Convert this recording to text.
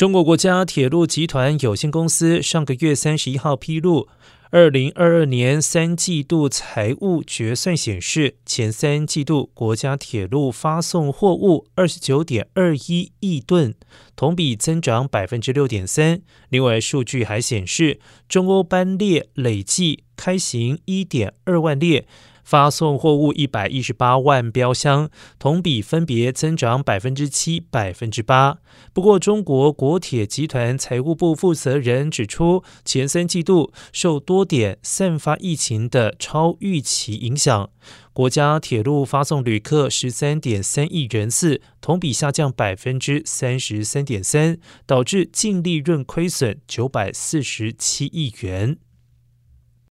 中国国家铁路集团有限公司上个月三十一号披露，二零二二年三季度财务决算显示，前三季度国家铁路发送货物二十九点二一亿吨，同比增长百分之六点三。另外，数据还显示，中欧班列累计开行一点二万列。发送货物一百一十八万标箱，同比分别增长百分之七、百分之八。不过，中国国铁集团财务部负责人指出，前三季度受多点散发疫情的超预期影响，国家铁路发送旅客十三点三亿人次，同比下降百分之三十三点三，导致净利润亏损九百四十七亿元。